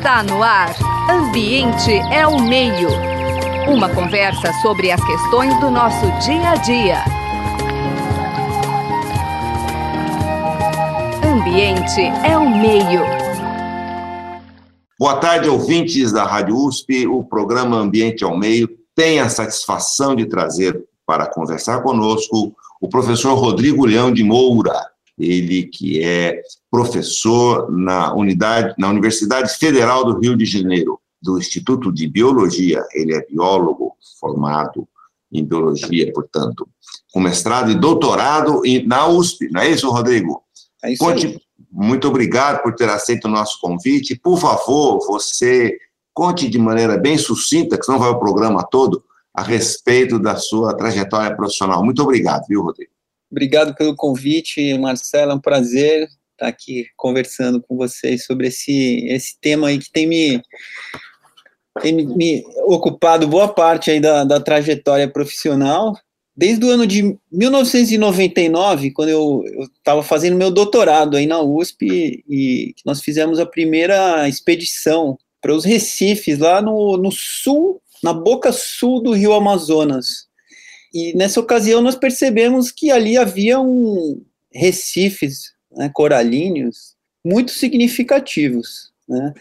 Está no ar. Ambiente é o meio. Uma conversa sobre as questões do nosso dia a dia. Ambiente é o meio. Boa tarde, ouvintes da Rádio USP. O programa Ambiente ao Meio tem a satisfação de trazer para conversar conosco o professor Rodrigo Leão de Moura, ele que é professor na unidade na Universidade Federal do Rio de Janeiro, do Instituto de Biologia. Ele é biólogo formado em biologia, portanto, com mestrado e doutorado na USP. Não é isso, Rodrigo? É isso conte. Muito obrigado por ter aceito o nosso convite. Por favor, você conte de maneira bem sucinta, que senão vai o programa todo, a respeito da sua trajetória profissional. Muito obrigado, viu, Rodrigo? Obrigado pelo convite, Marcelo. É um prazer estar aqui conversando com vocês sobre esse, esse tema aí que tem me, tem me ocupado boa parte aí da, da trajetória profissional. Desde o ano de 1999, quando eu estava fazendo meu doutorado aí na USP, e nós fizemos a primeira expedição para os Recifes, lá no, no sul, na boca sul do rio Amazonas. E nessa ocasião nós percebemos que ali havia um recifes né, coralíneos muito significativos. Né?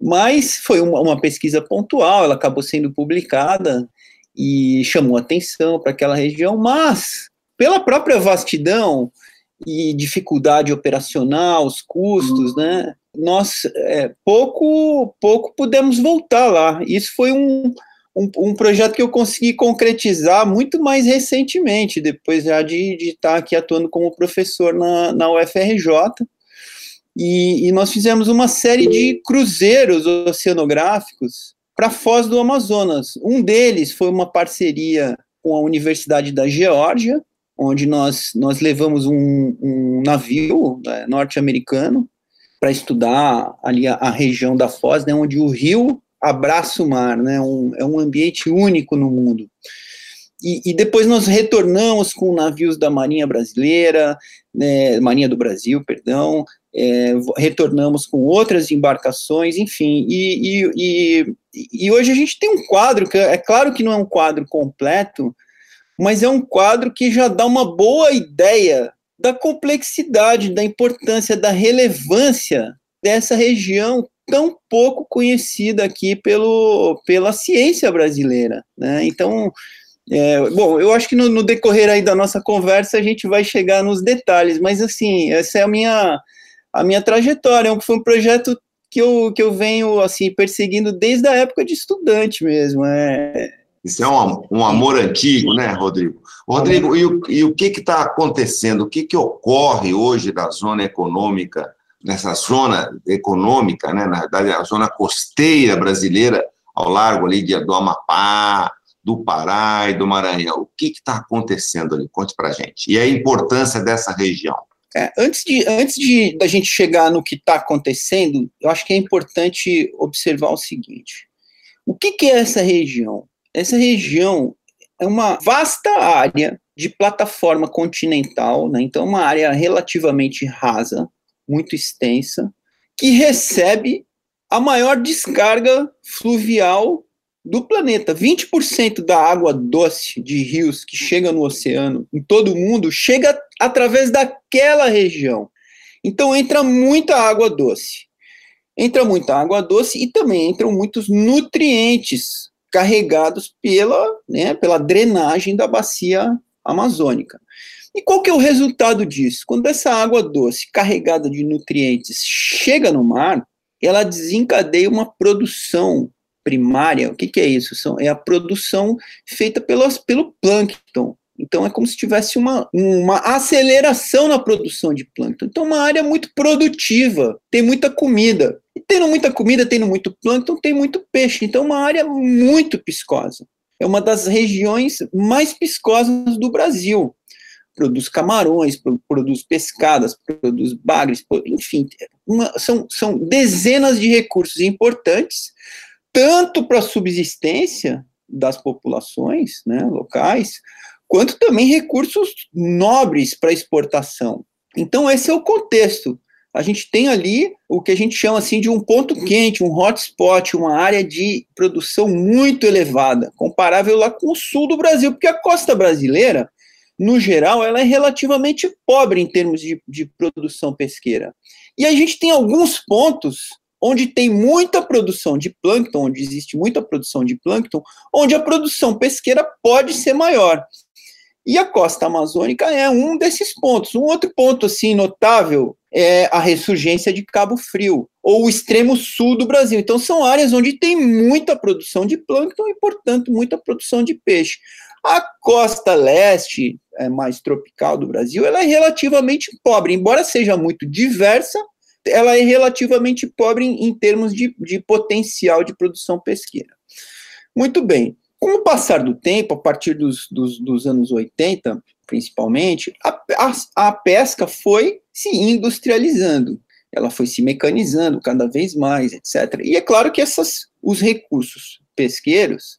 Mas foi uma, uma, pesquisa pontual, ela acabou sendo publicada e chamou atenção para aquela região, mas pela própria vastidão e dificuldade operacional, os custos, né, nós é, pouco pouco pudemos voltar lá. Isso foi um, um, um, projeto que eu consegui concretizar muito mais recentemente, depois já de, de estar aqui atuando como professor na, na UFRJ. E, e nós fizemos uma série de cruzeiros oceanográficos para Foz do Amazonas. Um deles foi uma parceria com a Universidade da Geórgia, onde nós, nós levamos um, um navio né, norte-americano para estudar ali a, a, região da Foz, né, onde o rio abraça o mar, né? Um, é um ambiente único no mundo. E, e, depois nós retornamos com navios da Marinha Brasileira, né, Marinha do Brasil, perdão, é, retornamos com outras embarcações, enfim, e, e, e, hoje a gente tem um quadro, que é claro que não é um quadro completo, mas é um quadro que já dá uma boa ideia da complexidade, da importância, da relevância dessa região tão pouco conhecida aqui pelo, pela ciência brasileira, né? Então, é, bom, eu acho que no, no, decorrer aí da nossa conversa a gente vai chegar nos detalhes, mas assim, essa é a minha, a minha trajetória, foi um projeto que eu, que eu venho, assim, perseguindo desde a época de estudante mesmo, é... Isso é um, um amor antigo, né, Rodrigo? Rodrigo, e o, e o que está acontecendo? O que, que ocorre hoje na zona econômica nessa zona econômica, né, na verdade, a zona costeira brasileira, ao largo ali de, do Amapá, do Pará e do Maranhão. O que está acontecendo ali? Conte para gente. E a importância dessa região. É, antes de, antes de da gente chegar no que está acontecendo, eu acho que é importante observar o seguinte: o que, que é essa região? Essa região é uma vasta área de plataforma continental, né? então uma área relativamente rasa, muito extensa, que recebe a maior descarga fluvial do planeta. 20% da água doce de rios que chega no oceano em todo o mundo chega através daquela região. Então entra muita água doce. Entra muita água doce e também entram muitos nutrientes carregados pela, né, pela drenagem da bacia amazônica. E qual que é o resultado disso? Quando essa água doce, carregada de nutrientes, chega no mar, ela desencadeia uma produção primária. O que, que é isso? São, é a produção feita pelas, pelo plâncton. Então é como se tivesse uma, uma aceleração na produção de plâncton. Então, uma área muito produtiva, tem muita comida. E tendo muita comida, tendo muito plâncton, tem muito peixe. Então, uma área muito piscosa. É uma das regiões mais piscosas do Brasil produz camarões, produz pescadas, produz bagres, enfim, uma, são, são dezenas de recursos importantes, tanto para a subsistência das populações né, locais, quanto também recursos nobres para exportação. Então, esse é o contexto a gente tem ali o que a gente chama assim de um ponto quente, um hotspot, uma área de produção muito elevada, comparável lá com o sul do Brasil, porque a costa brasileira, no geral, ela é relativamente pobre em termos de, de produção pesqueira. E a gente tem alguns pontos onde tem muita produção de plâncton, onde existe muita produção de plâncton, onde a produção pesqueira pode ser maior. E a costa amazônica é um desses pontos. Um outro ponto assim notável é a ressurgência de Cabo Frio, ou o extremo sul do Brasil. Então, são áreas onde tem muita produção de plâncton e, portanto, muita produção de peixe. A costa leste, é, mais tropical do Brasil, ela é relativamente pobre, embora seja muito diversa, ela é relativamente pobre em, em termos de, de potencial de produção pesqueira. Muito bem. Com o passar do tempo, a partir dos, dos, dos anos 80, principalmente, a, a, a pesca foi se industrializando, ela foi se mecanizando cada vez mais, etc. E é claro que essas, os recursos pesqueiros,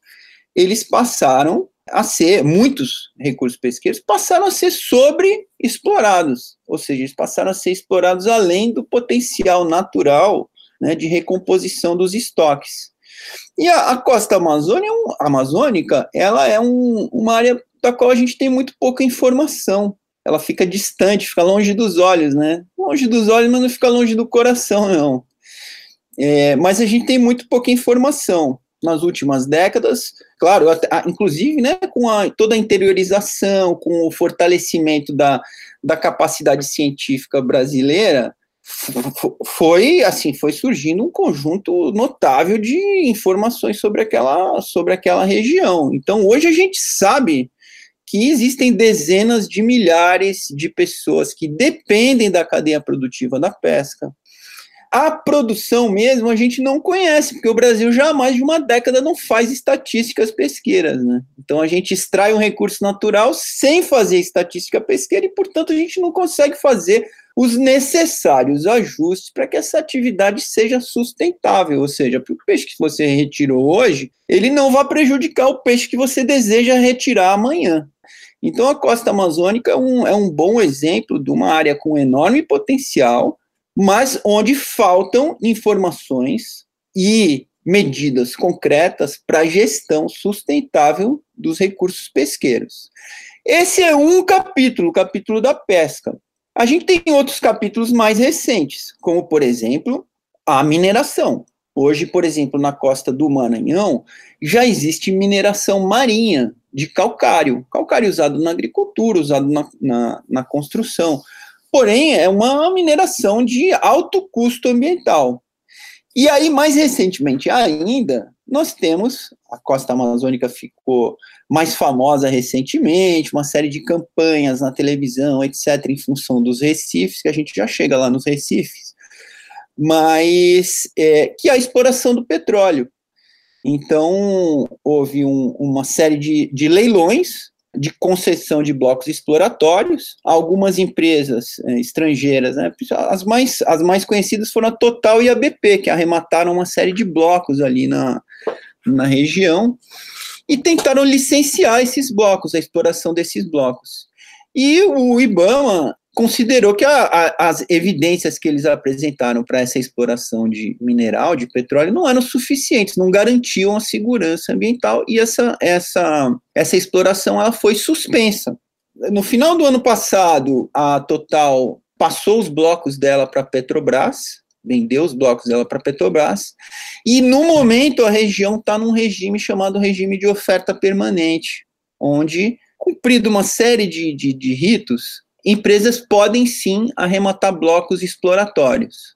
eles passaram a ser, muitos recursos pesqueiros passaram a ser sobreexplorados, ou seja, eles passaram a ser explorados além do potencial natural né, de recomposição dos estoques. E a, a costa é amazônica, ela é um, uma área da qual a gente tem muito pouca informação. Ela fica distante, fica longe dos olhos, né? Longe dos olhos, mas não fica longe do coração, não. É, mas a gente tem muito pouca informação nas últimas décadas, claro, inclusive né, com a, toda a interiorização, com o fortalecimento da, da capacidade científica brasileira, foi assim foi surgindo um conjunto notável de informações sobre aquela sobre aquela região. Então hoje a gente sabe que existem dezenas de milhares de pessoas que dependem da cadeia produtiva da pesca. A produção mesmo a gente não conhece, porque o Brasil já há mais de uma década não faz estatísticas pesqueiras, né? Então a gente extrai um recurso natural sem fazer estatística pesqueira e, portanto, a gente não consegue fazer os necessários ajustes para que essa atividade seja sustentável, ou seja, para o peixe que você retirou hoje, ele não vai prejudicar o peixe que você deseja retirar amanhã. Então, a costa amazônica é um, é um bom exemplo de uma área com enorme potencial, mas onde faltam informações e medidas concretas para a gestão sustentável dos recursos pesqueiros. Esse é um capítulo, o capítulo da pesca. A gente tem outros capítulos mais recentes, como, por exemplo, a mineração. Hoje, por exemplo, na costa do Maranhão, já existe mineração marinha de calcário. Calcário usado na agricultura, usado na, na, na construção. Porém, é uma mineração de alto custo ambiental. E aí, mais recentemente ainda, nós temos, a costa amazônica ficou mais famosa recentemente, uma série de campanhas na televisão, etc., em função dos recifes, que a gente já chega lá nos recifes, mas é, que é a exploração do petróleo. Então, houve um, uma série de, de leilões de concessão de blocos exploratórios. Algumas empresas é, estrangeiras, né, as, mais, as mais conhecidas foram a Total e a BP, que arremataram uma série de blocos ali na, na região e tentaram licenciar esses blocos, a exploração desses blocos. E o IBAMA considerou que a, a, as evidências que eles apresentaram para essa exploração de mineral, de petróleo, não eram suficientes, não garantiam a segurança ambiental e essa, essa, essa exploração ela foi suspensa. No final do ano passado, a Total passou os blocos dela para a Petrobras, vendeu os blocos dela para a Petrobras, e no momento a região está num regime chamado regime de oferta permanente, onde, cumprido uma série de, de, de ritos, empresas podem sim arrematar blocos exploratórios.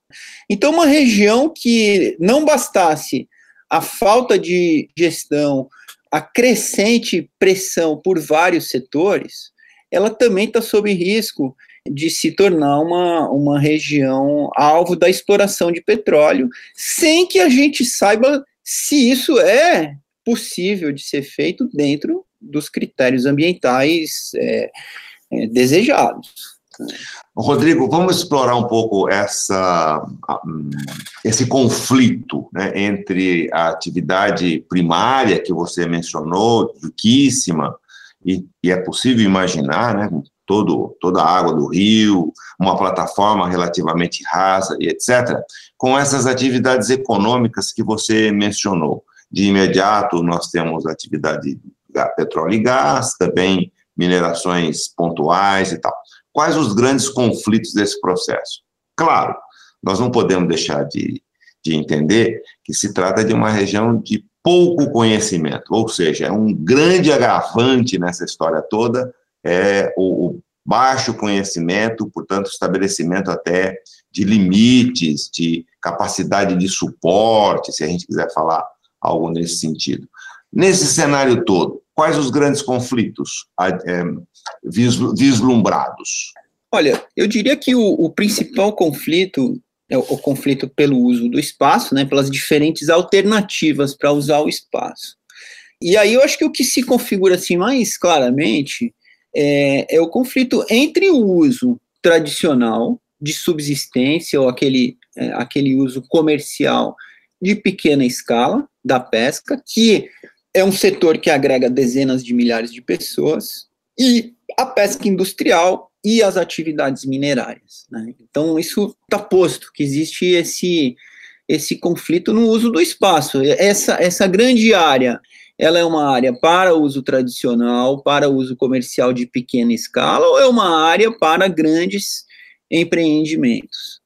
Então, uma região que não bastasse a falta de gestão, a crescente pressão por vários setores, ela também está sob risco de se tornar uma, uma região alvo da exploração de petróleo, sem que a gente saiba se isso é possível de ser feito dentro dos critérios ambientais é, desejados. Rodrigo, vamos explorar um pouco essa, esse conflito né, entre a atividade primária que você mencionou, riquíssima, e, e é possível imaginar, né, todo, toda a água do rio, uma plataforma relativamente rasa e etc., com essas atividades econômicas que você mencionou. De imediato, nós temos atividade de petróleo e gás, também minerações pontuais e tal. Quais os grandes conflitos desse processo? Claro, nós não podemos deixar de, de entender que se trata de uma região de pouco conhecimento, ou seja, um grande agravante nessa história toda é o, o baixo conhecimento, portanto, estabelecimento até de limites, de capacidade de suporte, se a gente quiser falar algo nesse sentido. Nesse cenário todo, quais os grandes conflitos é, vislumbrados? Olha, eu diria que o, o principal conflito é o, o, conflito pelo uso do espaço, né, pelas diferentes alternativas para usar o espaço. E aí eu acho que o que se configura assim mais claramente é, é o conflito entre o uso tradicional de subsistência ou aquele, é, aquele uso comercial de pequena escala da pesca, que é um setor que agrega dezenas de milhares de pessoas, e a pesca industrial e as atividades minerárias. Né? Então, isso está posto, que existe esse, esse conflito no uso do espaço. Essa, essa grande área, ela é uma área para uso tradicional, para uso comercial de pequena escala, ou é uma área para grandes empreendimentos?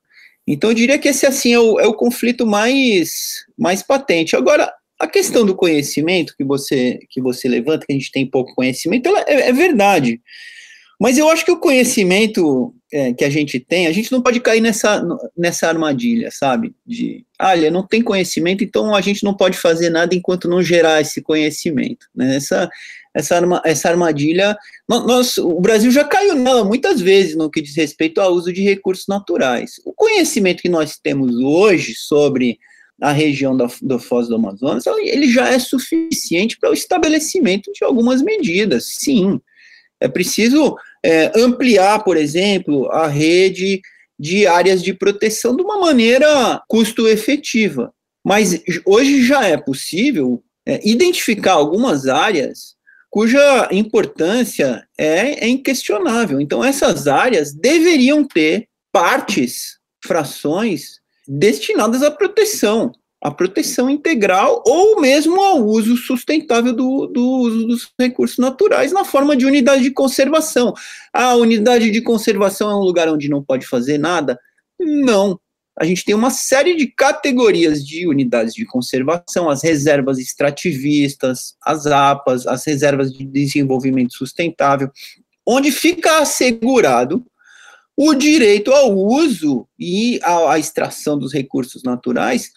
Então, eu diria que esse, assim, é o, é o conflito mais, mais patente. Agora, a questão do conhecimento que você que você levanta, que a gente tem pouco conhecimento, ela é, é verdade. Mas eu acho que o conhecimento é, que a gente tem, a gente não pode cair nessa, nessa armadilha, sabe? De, olha, não tem conhecimento, então a gente não pode fazer nada enquanto não gerar esse conhecimento. Né? Essa, essa, arma, essa armadilha, nós, o Brasil já caiu nela muitas vezes no que diz respeito ao uso de recursos naturais. O conhecimento que nós temos hoje sobre a região da, do Foz do Amazonas, ele já é suficiente para o estabelecimento de algumas medidas, sim. É preciso é, ampliar, por exemplo, a rede de áreas de proteção de uma maneira custo-efetiva. Mas hoje já é possível é, identificar algumas áreas cuja importância é, é inquestionável. Então, essas áreas deveriam ter partes, frações destinadas à proteção, à proteção integral ou mesmo ao uso sustentável do, do uso dos recursos naturais na forma de unidade de conservação. A unidade de conservação é um lugar onde não pode fazer nada? Não. A gente tem uma série de categorias de unidades de conservação, as reservas extrativistas, as APAs, as reservas de desenvolvimento sustentável, onde fica assegurado o direito ao uso e à, extração dos recursos naturais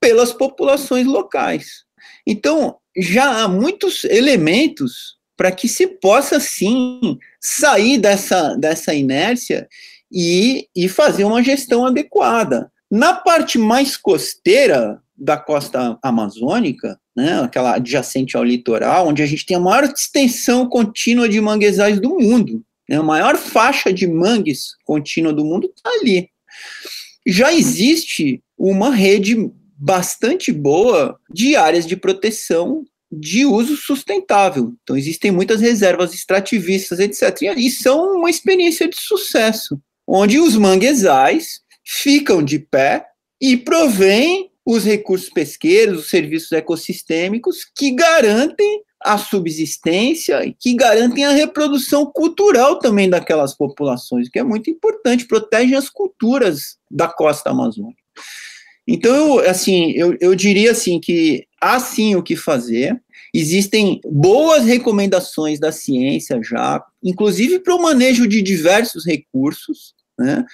pelas populações locais. Então, já há muitos elementos para que se possa, sim, sair dessa, dessa inércia e, e fazer uma gestão adequada. Na parte mais costeira da costa amazônica, né, aquela adjacente ao litoral, onde a gente tem a maior extensão contínua de manguezais do mundo? A maior faixa de mangues contínua do mundo está ali. Já existe uma rede bastante boa de áreas de proteção de uso sustentável. Então, existem muitas reservas extrativistas, etc. E são uma experiência de sucesso, onde os manguezais ficam de pé e provêm os recursos pesqueiros, os serviços ecossistêmicos que garantem a subsistência e que garantem a reprodução cultural também daquelas populações, que é muito importante, protegem as culturas da costa amazônica. Então, eu, assim, eu, eu diria assim que há sim o que fazer, existem boas recomendações da ciência já, inclusive para o manejo de diversos recursos, né?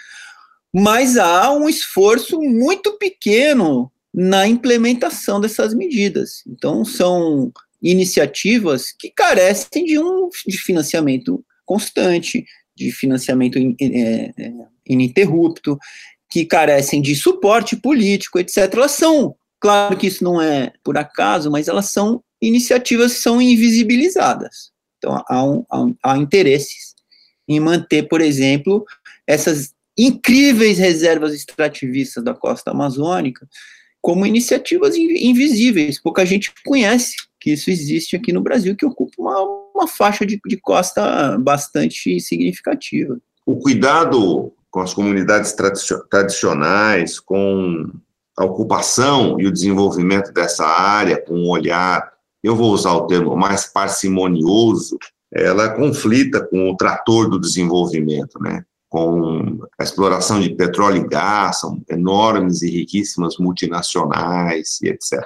mas há um esforço muito pequeno na implementação dessas medidas. Então, são iniciativas que carecem de um de financiamento constante, de financiamento é, é, ininterrupto, que carecem de suporte político, etc. Elas são, claro que isso não é por acaso, mas elas são iniciativas que são invisibilizadas. Então, há, um, há, há interesses em manter, por exemplo, essas incríveis reservas extrativistas da costa amazônica como iniciativas invisíveis, pouca gente conhece que isso existe aqui no Brasil, que ocupa uma, uma faixa de, de costa bastante significativa. O cuidado com as comunidades tradicionais, com a ocupação e o desenvolvimento dessa área, com um olhar, eu vou usar o termo mais parcimonioso, ela conflita com o trator do desenvolvimento, né? com a exploração de petróleo e gás, são enormes e riquíssimas multinacionais e etc.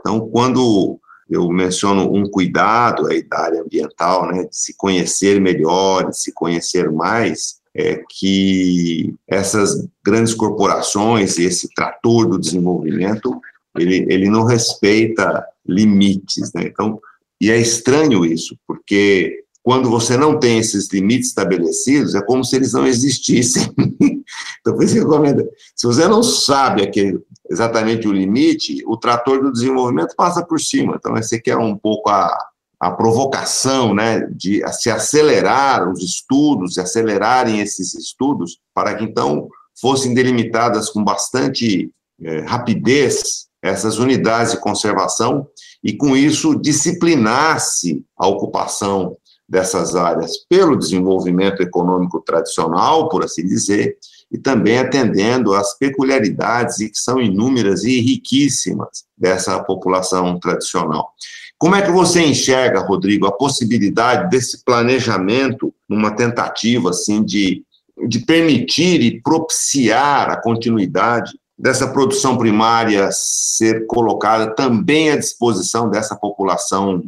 Então, quando eu menciono um cuidado aí da área ambiental, né, de se conhecer melhor, de se conhecer mais, é que essas grandes corporações e esse trator do desenvolvimento, ele, ele não respeita limites, né? Então, e é estranho isso, porque quando você não tem esses limites estabelecidos, é como se eles não existissem. então, por isso que eu comento, se você não sabe aquele, exatamente o limite, o trator do desenvolvimento passa por cima. Então, esse aqui é um pouco a, a provocação né, de se acelerar os estudos, se acelerarem esses estudos, para que, então, fossem delimitadas com bastante é, rapidez essas unidades de conservação e, com isso, disciplinasse a ocupação dessas áreas pelo desenvolvimento econômico tradicional, por assim dizer, e também atendendo às peculiaridades, que são inúmeras e riquíssimas, dessa população tradicional. Como é que você enxerga, Rodrigo, a possibilidade desse planejamento numa tentativa assim de, de permitir e propiciar a continuidade dessa produção primária ser colocada também à disposição dessa população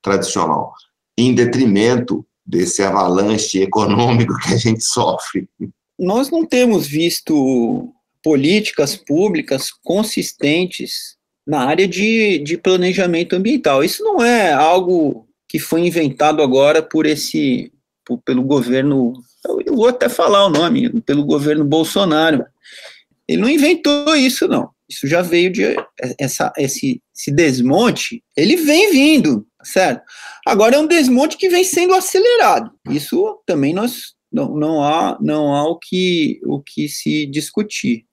tradicional? Em detrimento desse avalanche econômico que a gente sofre. Nós não temos visto políticas públicas consistentes na área de, de planejamento ambiental. Isso não é algo que foi inventado agora por esse por, pelo governo, eu vou até falar o nome, pelo governo Bolsonaro. Ele não inventou isso não. Isso já veio de essa esse, esse desmonte, ele vem vindo, certo? Agora é um desmonte que vem sendo acelerado. Isso também nós não, não há não há o que o que se discutir.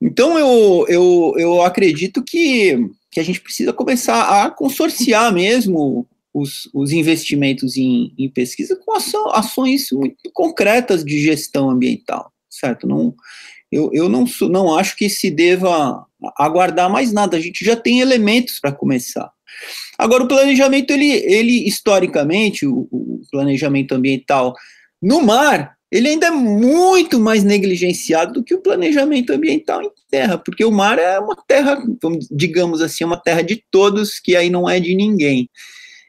Então eu, eu, eu acredito que, que a gente precisa começar a consorciar mesmo os, os investimentos em, em pesquisa com ações muito concretas de gestão ambiental, certo? Não, eu, eu não, não acho que se deva aguardar mais nada, a gente já tem elementos para começar. Agora, o planejamento, ele, ele historicamente, o, o, planejamento ambiental no mar, ele ainda é muito mais negligenciado do que o planejamento ambiental em terra, porque o mar é uma terra, digamos assim, uma terra de todos, que aí não é de ninguém.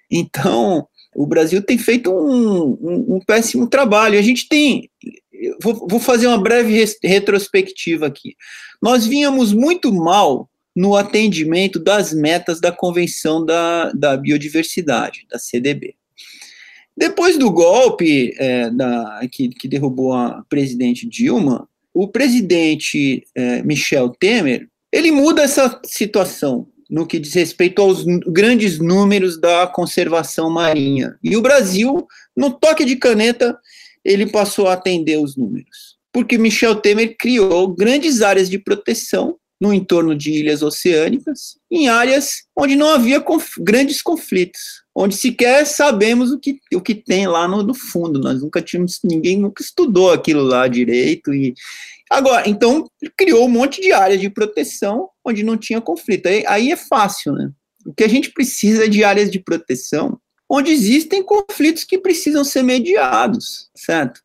Então, o Brasil tem feito um, um, um péssimo trabalho. A gente tem. Vou, vou fazer uma breve retrospectiva aqui. Nós vínhamos muito mal no atendimento das metas da Convenção da, da Biodiversidade, da CDB. Depois do golpe é, da, que, que, derrubou a presidente Dilma, o presidente é, Michel Temer ele muda essa situação no que diz respeito aos grandes números da conservação marinha. E o Brasil, no toque de caneta, ele passou a atender os números. Porque Michel Temer criou grandes áreas de proteção no entorno de ilhas oceânicas, em áreas onde não havia conf grandes conflitos, onde sequer sabemos o que, o que tem lá no, no, fundo. Nós nunca tínhamos, ninguém nunca estudou aquilo lá direito. E agora, então criou um monte de áreas de proteção onde não tinha conflito. Aí, aí é fácil, né? O que a gente precisa é de áreas de proteção onde existem conflitos que precisam ser mediados, certo?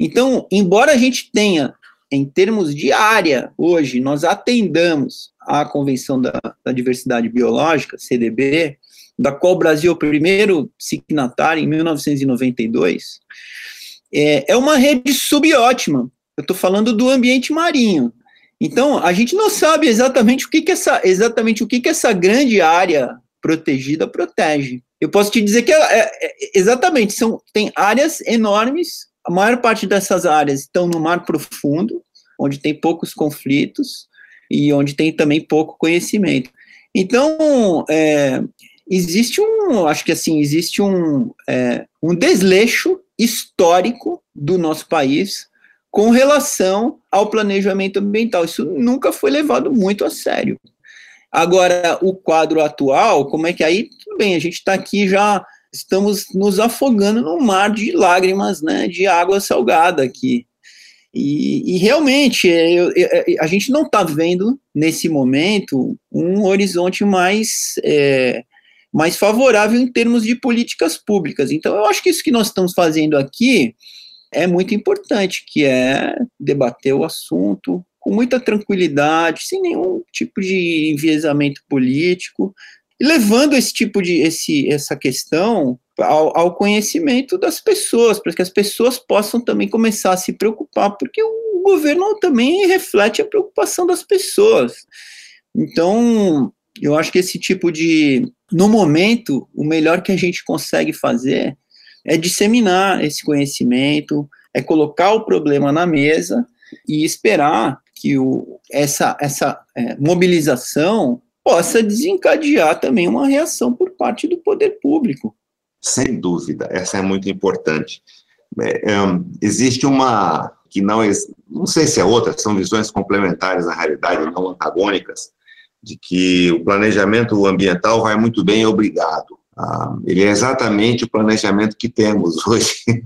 Então, embora a gente tenha em termos de área, hoje, nós atendamos à Convenção da, da, Diversidade Biológica, CDB, da qual o Brasil é o primeiro signatário em 1992, é, é uma rede subótima. Eu estou falando do ambiente marinho. Então, a gente não sabe exatamente o que, que essa, exatamente o que, que essa grande área protegida protege. Eu posso te dizer que é, é, exatamente são tem áreas enormes a maior parte dessas áreas estão no mar profundo, onde tem poucos conflitos e onde tem também pouco conhecimento. Então, é, existe um, acho que assim, existe um, é, um desleixo histórico do nosso país com relação ao planejamento ambiental. Isso nunca foi levado muito a sério. Agora, o quadro atual, como é que aí, tudo bem, a gente está aqui já estamos nos afogando num mar de lágrimas, né, de água salgada aqui. E, e realmente, é, eu, eu, é, a gente não está vendo, nesse momento, um horizonte mais, é, mais favorável em termos de políticas públicas. Então, eu acho que isso que nós estamos fazendo aqui é muito importante, que é debater o assunto com muita tranquilidade, sem nenhum tipo de enviesamento político, e levando esse tipo de esse, essa questão ao, ao, conhecimento das pessoas, para que as pessoas possam também começar a se preocupar, porque o governo também reflete a preocupação das pessoas. Então, eu acho que esse tipo de, no momento, o melhor que a gente consegue fazer é disseminar esse conhecimento, é colocar o problema na mesa e esperar que o, essa, essa é, mobilização possa desencadear também uma reação por parte do poder público. Sem dúvida, essa é muito importante. É, é, existe uma que não não sei se é outra, são visões complementares na realidade, não antagônicas, de que o planejamento ambiental vai muito bem, obrigado. Ah, ele é exatamente o planejamento que temos hoje. Quer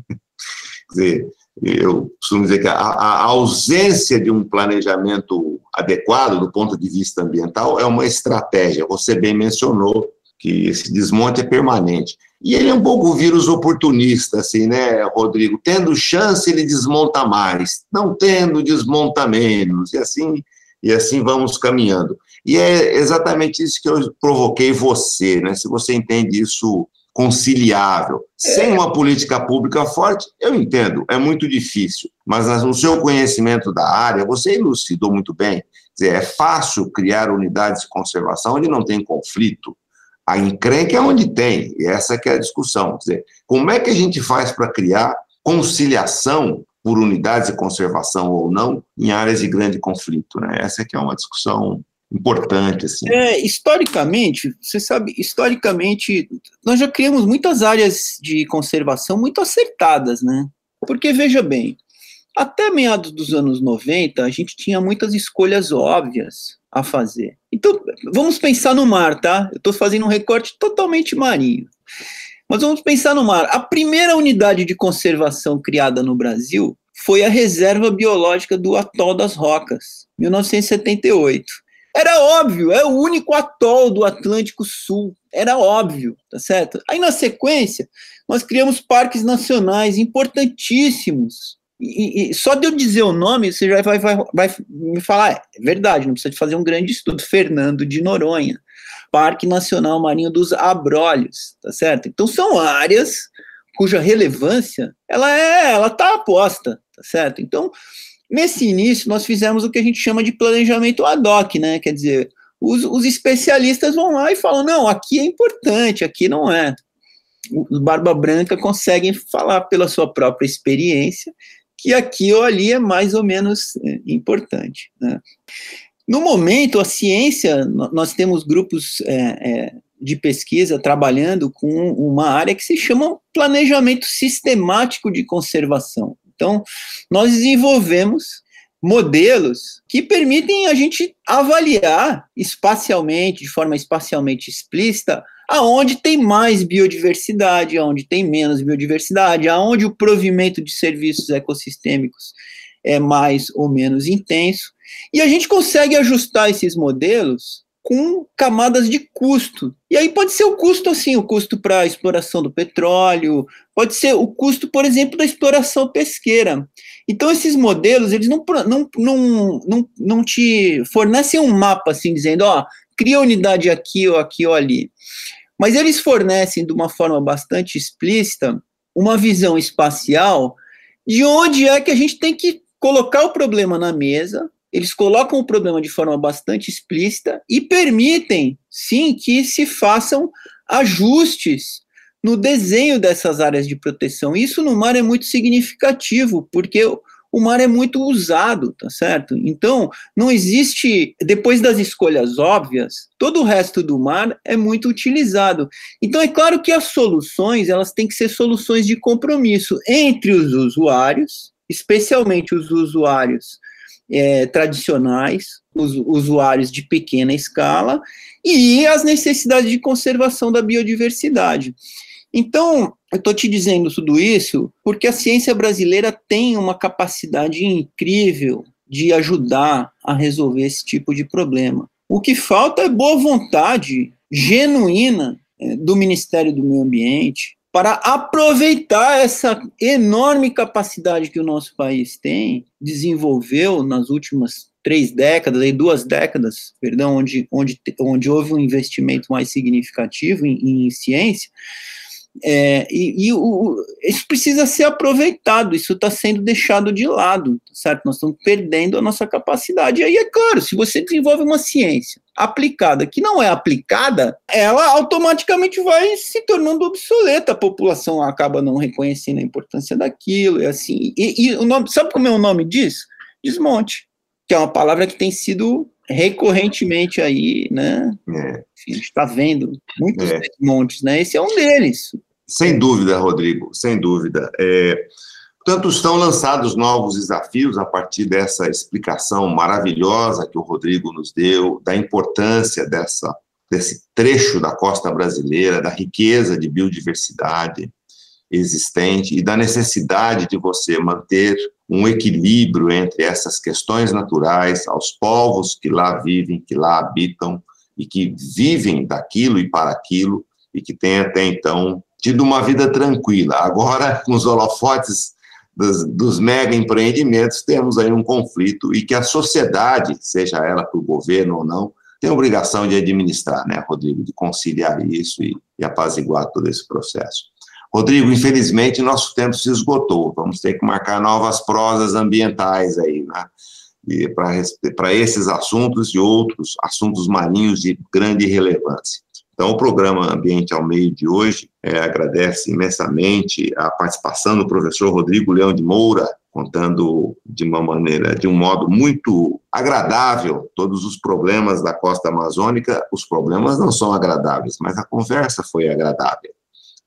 dizer, eu costumo dizer que a, a, ausência de um planejamento adequado do ponto de vista ambiental é uma estratégia. Você bem mencionou que esse desmonte é permanente. E ele é um pouco vírus oportunista, assim, né, Rodrigo? Tendo chance, ele desmonta mais. Não tendo, desmonta menos. E assim, e assim vamos caminhando. E é exatamente isso que eu provoquei você, né? Se você entende isso conciliável. Sem é. uma política pública forte, eu entendo, é muito difícil, mas no seu conhecimento da área, você elucidou muito bem. Dizer, é fácil criar unidades de conservação onde não tem conflito. A encrenca é onde tem, e essa que é a discussão. Dizer, como é que a gente faz para criar conciliação por unidades de conservação ou não em áreas de grande conflito? Né? Essa que é uma discussão importante. Assim. É, historicamente, você sabe, historicamente, nós já criamos muitas áreas de conservação muito acertadas, né? Porque, veja bem, até meados dos anos 90, a gente tinha muitas escolhas óbvias a fazer. Então, vamos pensar no mar, tá? Eu estou fazendo um recorte totalmente marinho. Mas vamos pensar no mar. A primeira unidade de conservação criada no Brasil foi a Reserva Biológica do Atol das Rocas, 1978. Era óbvio, é o único atol do Atlântico Sul. Era óbvio, tá certo? Aí na sequência, nós criamos parques nacionais importantíssimos. E, e só de eu dizer o nome, você já vai, vai, vai me falar, é, verdade, não precisa de fazer um grande estudo. Fernando de Noronha, Parque Nacional Marinho dos Abrolhos, tá certo? Então são áreas cuja relevância ela é, ela tá aposta, tá certo? Então Nesse início, nós fizemos o que a gente chama de planejamento ad hoc, né? Quer dizer, os, os especialistas vão lá e falam: não, aqui é importante, aqui não é. Os Barba Branca conseguem falar pela sua própria experiência que aqui ou ali é mais ou menos é, importante. Né? No momento, a ciência, nós temos grupos é, é, de pesquisa trabalhando com uma área que se chama planejamento sistemático de conservação. Então, nós desenvolvemos modelos que permitem a gente avaliar espacialmente, de forma espacialmente explícita, aonde tem mais biodiversidade, aonde tem menos biodiversidade, aonde o provimento de serviços ecossistêmicos é mais ou menos intenso. E a gente consegue ajustar esses modelos com camadas de custo. E aí pode ser o custo assim, o custo para a exploração do petróleo, pode ser o custo, por exemplo, da exploração pesqueira. Então esses modelos, eles não, não, não, não, não te fornecem um mapa assim dizendo, ó, cria unidade aqui ou aqui ou ali. Mas eles fornecem de uma forma bastante explícita uma visão espacial de onde é que a gente tem que colocar o problema na mesa eles colocam o problema de forma bastante explícita e permitem, sim, que se façam ajustes no desenho dessas áreas de proteção. Isso no mar é muito significativo, porque o mar é muito usado, tá certo? Então, não existe, depois das escolhas óbvias, todo o resto do mar é muito utilizado. Então, é claro que as soluções, elas têm que ser soluções de compromisso entre os usuários, especialmente os usuários é, tradicionais, os usuários de pequena escala, e as necessidades de conservação da biodiversidade. Então, eu estou te dizendo tudo isso porque a ciência brasileira tem uma capacidade incrível de ajudar a resolver esse tipo de problema. O que falta é boa vontade genuína é, do Ministério do Meio Ambiente para aproveitar essa enorme capacidade que o nosso país tem, desenvolveu nas últimas três décadas, aí duas décadas, perdão, onde, onde, onde houve um investimento mais significativo em, em ciência, é, e, e o, isso precisa ser aproveitado, isso está sendo deixado de lado, certo? Nós estamos perdendo a nossa capacidade. E aí, é claro, se você desenvolve uma ciência aplicada que não é aplicada, ela automaticamente vai se tornando obsoleta. A população acaba não reconhecendo a importância daquilo, e assim. E, e o nome, sabe como é o nome disso? Desmonte, que é uma palavra que tem sido recorrentemente aí, né? É. Enfim, a gente está vendo muitos é. montes, né? Esse é um deles. Sem dúvida, Rodrigo, sem dúvida. É, portanto, estão lançados novos desafios a partir dessa explicação maravilhosa que o Rodrigo nos deu, da importância dessa, desse trecho da costa brasileira, da riqueza de biodiversidade existente e da necessidade de você manter um equilíbrio entre essas questões naturais, aos povos que lá vivem, que lá habitam e que vivem daquilo e para aquilo e que têm até então tido uma vida tranquila. Agora, com os holofotes dos, dos mega empreendimentos, temos aí um conflito e que a sociedade, seja ela o governo ou não, tem a obrigação de administrar, né, Rodrigo, de conciliar isso e, e apaziguar todo esse processo. Rodrigo, infelizmente, nosso tempo se esgotou. Vamos ter que marcar novas prosas ambientais aí, né? Para esses assuntos e outros assuntos marinhos de grande relevância. Então, o programa Ambiente ao Meio de hoje é, agradece imensamente a participação do professor Rodrigo Leão de Moura, contando de uma maneira, de um modo muito agradável, todos os problemas da costa amazônica. Os problemas não são agradáveis, mas a conversa foi agradável.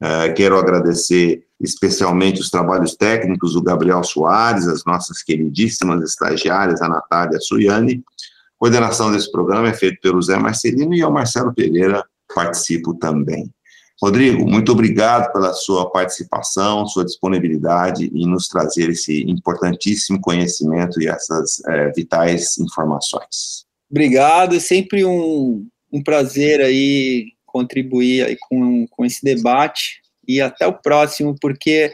Uh, quero agradecer especialmente os trabalhos técnicos do Gabriel Soares, as nossas queridíssimas estagiárias, a Natália Suyane. A coordenação desse programa é feita pelo Zé Marcelino e eu, Marcelo Pereira, participo também. Rodrigo, muito obrigado pela sua participação, sua disponibilidade em nos trazer esse importantíssimo conhecimento e essas é, vitais informações. Obrigado, é sempre um, um prazer aí contribuir aí com, com esse debate e até o próximo, porque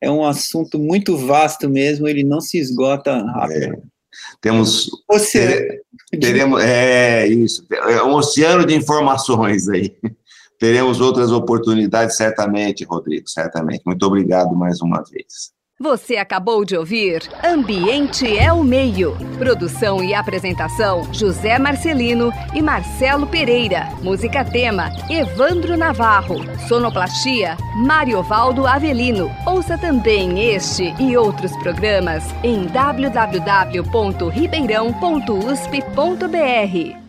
é um assunto muito vasto mesmo, ele não se esgota rápido. É. Temos. Você... Teremos. É isso. É um oceano de informações aí. Teremos outras oportunidades, certamente, Rodrigo, certamente. Muito obrigado mais uma vez. Você acabou de ouvir Ambiente é o Meio. Produção e apresentação: José Marcelino e Marcelo Pereira. Música tema: Evandro Navarro. Sonoplastia: Mário Valdo Avelino. Ouça também este e outros programas em www.ribeirão.usp.br.